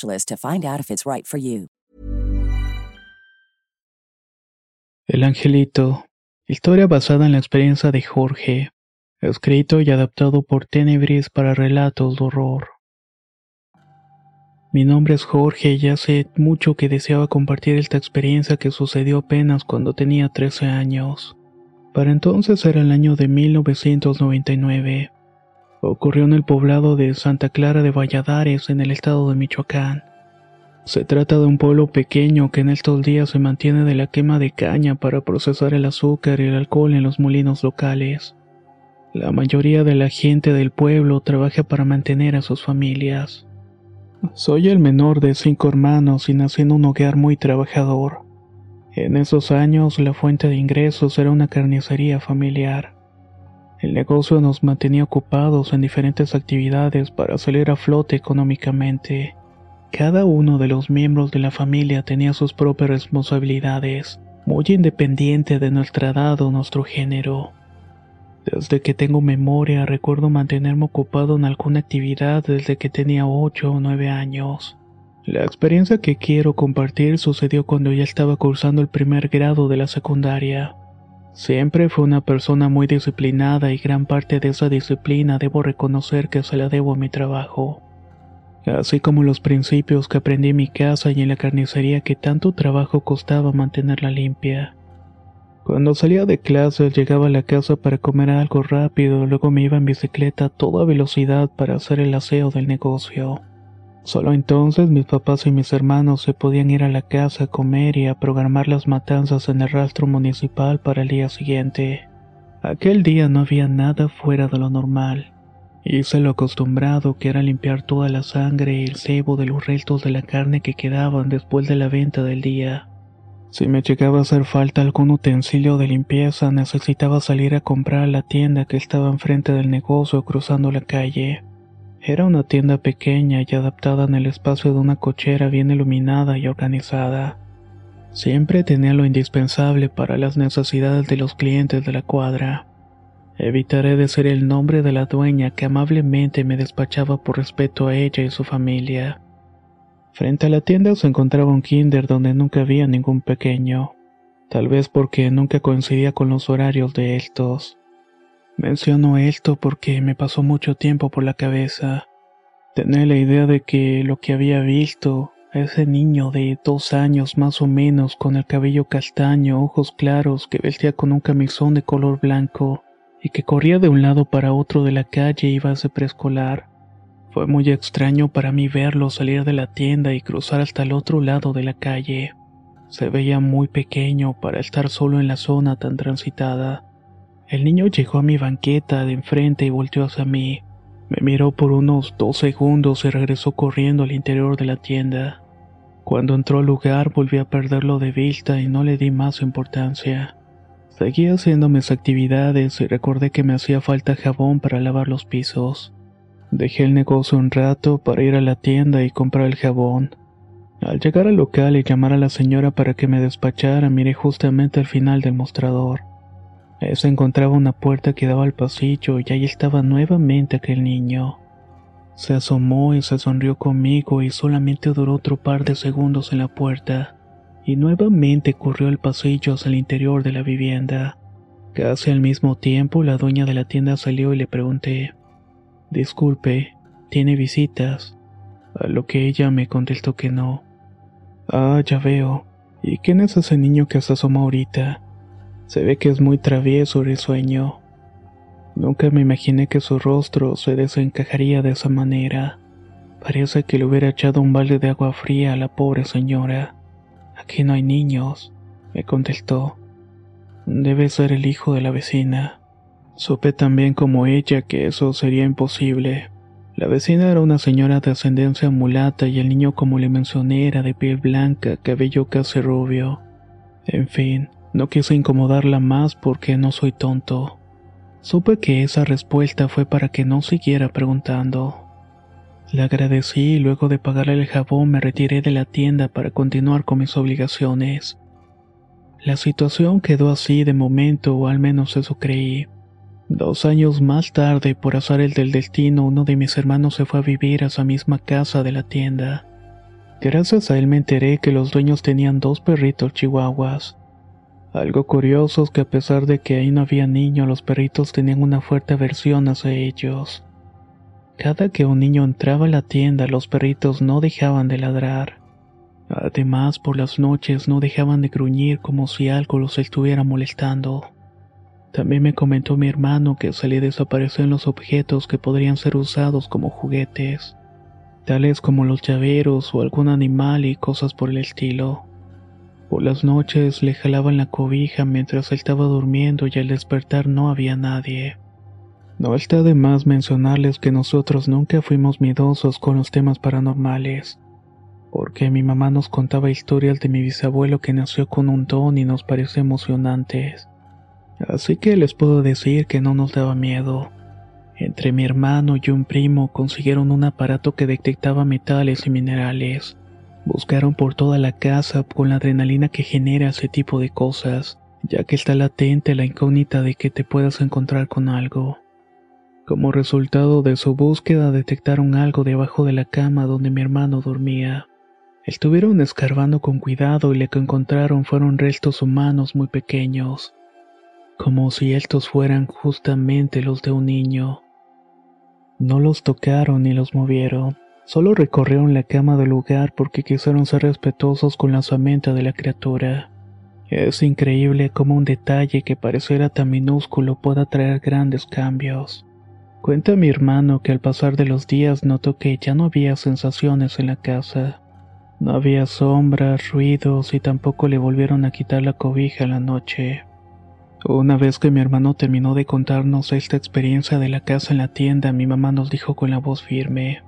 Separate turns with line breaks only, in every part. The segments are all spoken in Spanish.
to find out if it's right for you.
El Angelito. Historia basada en la experiencia de Jorge. Escrito y adaptado por Tenebris para relatos de horror. Mi nombre es Jorge y hace mucho que deseaba compartir esta experiencia que sucedió apenas cuando tenía 13 años. Para entonces era el año de 1999. Ocurrió en el poblado de Santa Clara de Valladares, en el estado de Michoacán. Se trata de un pueblo pequeño que en estos días se mantiene de la quema de caña para procesar el azúcar y el alcohol en los molinos locales. La mayoría de la gente del pueblo trabaja para mantener a sus familias. Soy el menor de cinco hermanos y nací en un hogar muy trabajador. En esos años la fuente de ingresos era una carnicería familiar. El negocio nos mantenía ocupados en diferentes actividades para salir a flote económicamente. Cada uno de los miembros de la familia tenía sus propias responsabilidades, muy independiente de nuestra edad o nuestro género. Desde que tengo memoria recuerdo mantenerme ocupado en alguna actividad desde que tenía 8 o 9 años. La experiencia que quiero compartir sucedió cuando ya estaba cursando el primer grado de la secundaria. Siempre fue una persona muy disciplinada y gran parte de esa disciplina debo reconocer que se la debo a mi trabajo. Así como los principios que aprendí en mi casa y en la carnicería que tanto trabajo costaba mantenerla limpia. Cuando salía de clases llegaba a la casa para comer algo rápido, luego me iba en bicicleta a toda velocidad para hacer el aseo del negocio. Solo entonces mis papás y mis hermanos se podían ir a la casa a comer y a programar las matanzas en el rastro municipal para el día siguiente. Aquel día no había nada fuera de lo normal. Hice lo acostumbrado que era limpiar toda la sangre y el cebo de los restos de la carne que quedaban después de la venta del día. Si me llegaba a hacer falta algún utensilio de limpieza, necesitaba salir a comprar a la tienda que estaba enfrente del negocio cruzando la calle. Era una tienda pequeña y adaptada en el espacio de una cochera bien iluminada y organizada. Siempre tenía lo indispensable para las necesidades de los clientes de la cuadra. Evitaré decir el nombre de la dueña que amablemente me despachaba por respeto a ella y su familia. Frente a la tienda se encontraba un kinder donde nunca había ningún pequeño, tal vez porque nunca coincidía con los horarios de estos. Menciono esto porque me pasó mucho tiempo por la cabeza. Tenía la idea de que lo que había visto, ese niño de dos años más o menos con el cabello castaño, ojos claros, que vestía con un camisón de color blanco y que corría de un lado para otro de la calle iba a preescolar. Fue muy extraño para mí verlo salir de la tienda y cruzar hasta el otro lado de la calle. Se veía muy pequeño para estar solo en la zona tan transitada. El niño llegó a mi banqueta de enfrente y volteó hacia mí. Me miró por unos dos segundos y regresó corriendo al interior de la tienda. Cuando entró al lugar volví a perderlo de vista y no le di más importancia. Seguí haciendo mis actividades y recordé que me hacía falta jabón para lavar los pisos. Dejé el negocio un rato para ir a la tienda y comprar el jabón. Al llegar al local y llamar a la señora para que me despachara, miré justamente al final del mostrador. Se encontraba una puerta que daba al pasillo y ahí estaba nuevamente aquel niño. Se asomó y se sonrió conmigo y solamente duró otro par de segundos en la puerta, y nuevamente corrió al pasillo hacia el interior de la vivienda. Casi al mismo tiempo la dueña de la tienda salió y le pregunté, Disculpe, ¿tiene visitas? A lo que ella me contestó que no. Ah, ya veo. ¿Y quién es ese niño que se asoma ahorita? Se ve que es muy travieso y risueño. Nunca me imaginé que su rostro se desencajaría de esa manera. Parece que le hubiera echado un balde de agua fría a la pobre señora. Aquí no hay niños, me contestó. Debe ser el hijo de la vecina. Supe también como ella que eso sería imposible. La vecina era una señora de ascendencia mulata y el niño como le mencioné era de piel blanca, cabello casi rubio. En fin, no quise incomodarla más porque no soy tonto. Supe que esa respuesta fue para que no siguiera preguntando. Le agradecí y luego de pagarle el jabón me retiré de la tienda para continuar con mis obligaciones. La situación quedó así de momento, o al menos eso creí. Dos años más tarde, por azar el del destino, uno de mis hermanos se fue a vivir a esa misma casa de la tienda. Gracias a él me enteré que los dueños tenían dos perritos chihuahuas. Algo curioso es que a pesar de que ahí no había niños, los perritos tenían una fuerte aversión hacia ellos. Cada que un niño entraba a la tienda, los perritos no dejaban de ladrar. Además, por las noches no dejaban de gruñir como si algo los estuviera molestando. También me comentó mi hermano que se le desaparecen los objetos que podrían ser usados como juguetes, tales como los llaveros o algún animal y cosas por el estilo. Por las noches le jalaban la cobija mientras estaba durmiendo y al despertar no había nadie. No está de más mencionarles que nosotros nunca fuimos miedosos con los temas paranormales, porque mi mamá nos contaba historias de mi bisabuelo que nació con un don y nos pareció emocionantes. Así que les puedo decir que no nos daba miedo. Entre mi hermano y un primo consiguieron un aparato que detectaba metales y minerales. Buscaron por toda la casa con la adrenalina que genera ese tipo de cosas, ya que está latente la incógnita de que te puedas encontrar con algo. Como resultado de su búsqueda detectaron algo debajo de la cama donde mi hermano dormía. Estuvieron escarbando con cuidado y lo que encontraron fueron restos humanos muy pequeños, como si estos fueran justamente los de un niño. No los tocaron ni los movieron, Solo recorrieron la cama del lugar porque quisieron ser respetuosos con la osamenta de la criatura. Es increíble cómo un detalle que pareciera tan minúsculo pueda traer grandes cambios. Cuenta mi hermano que al pasar de los días notó que ya no había sensaciones en la casa. No había sombras, ruidos y tampoco le volvieron a quitar la cobija la noche. Una vez que mi hermano terminó de contarnos esta experiencia de la casa en la tienda, mi mamá nos dijo con la voz firme,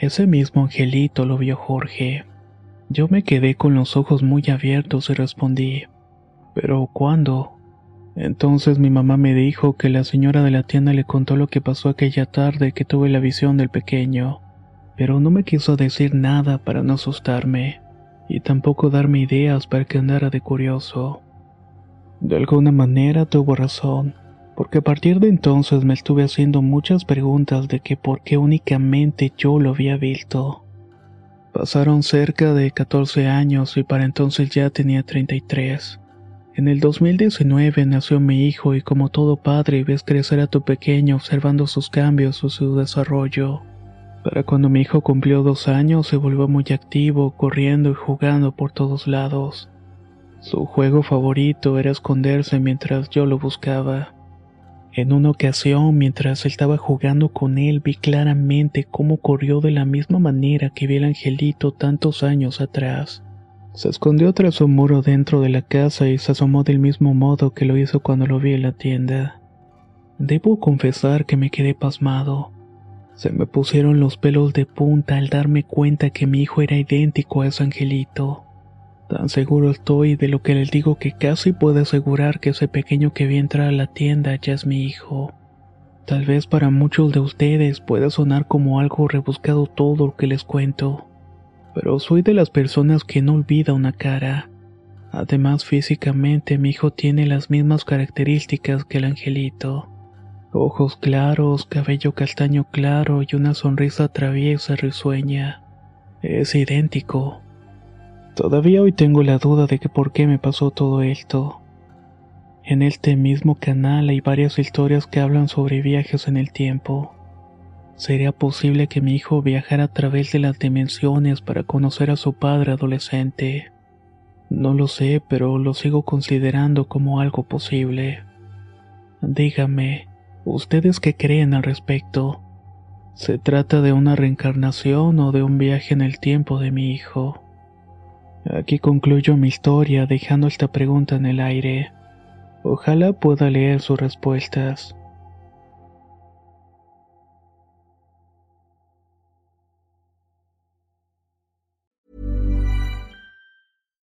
ese mismo angelito lo vio Jorge. Yo me quedé con los ojos muy abiertos y respondí, ¿pero cuándo? Entonces mi mamá me dijo que la señora de la tienda le contó lo que pasó aquella tarde que tuve la visión del pequeño, pero no me quiso decir nada para no asustarme, y tampoco darme ideas para que andara de curioso. De alguna manera tuvo razón porque a partir de entonces me estuve haciendo muchas preguntas de que por qué únicamente yo lo había visto. Pasaron cerca de 14 años y para entonces ya tenía 33. En el 2019 nació mi hijo y como todo padre ves crecer a tu pequeño observando sus cambios o su desarrollo. Para cuando mi hijo cumplió dos años se volvió muy activo, corriendo y jugando por todos lados. Su juego favorito era esconderse mientras yo lo buscaba. En una ocasión, mientras estaba jugando con él, vi claramente cómo corrió de la misma manera que vi el angelito tantos años atrás. Se escondió tras un muro dentro de la casa y se asomó del mismo modo que lo hizo cuando lo vi en la tienda. Debo confesar que me quedé pasmado. Se me pusieron los pelos de punta al darme cuenta que mi hijo era idéntico a ese angelito. Tan seguro estoy de lo que les digo que casi puedo asegurar que ese pequeño que vi entrar a la tienda ya es mi hijo. Tal vez para muchos de ustedes pueda sonar como algo rebuscado todo lo que les cuento, pero soy de las personas que no olvida una cara. Además, físicamente mi hijo tiene las mismas características que el angelito. Ojos claros, cabello castaño claro y una sonrisa traviesa risueña. Es idéntico. Todavía hoy tengo la duda de que por qué me pasó todo esto. En este mismo canal hay varias historias que hablan sobre viajes en el tiempo. ¿Sería posible que mi hijo viajara a través de las dimensiones para conocer a su padre adolescente? No lo sé, pero lo sigo considerando como algo posible. Dígame, ¿ustedes qué creen al respecto? ¿Se trata de una reencarnación o de un viaje en el tiempo de mi hijo? Aquí concluyo mi historia dejando esta pregunta en el aire. Ojalá pueda leer sus respuestas.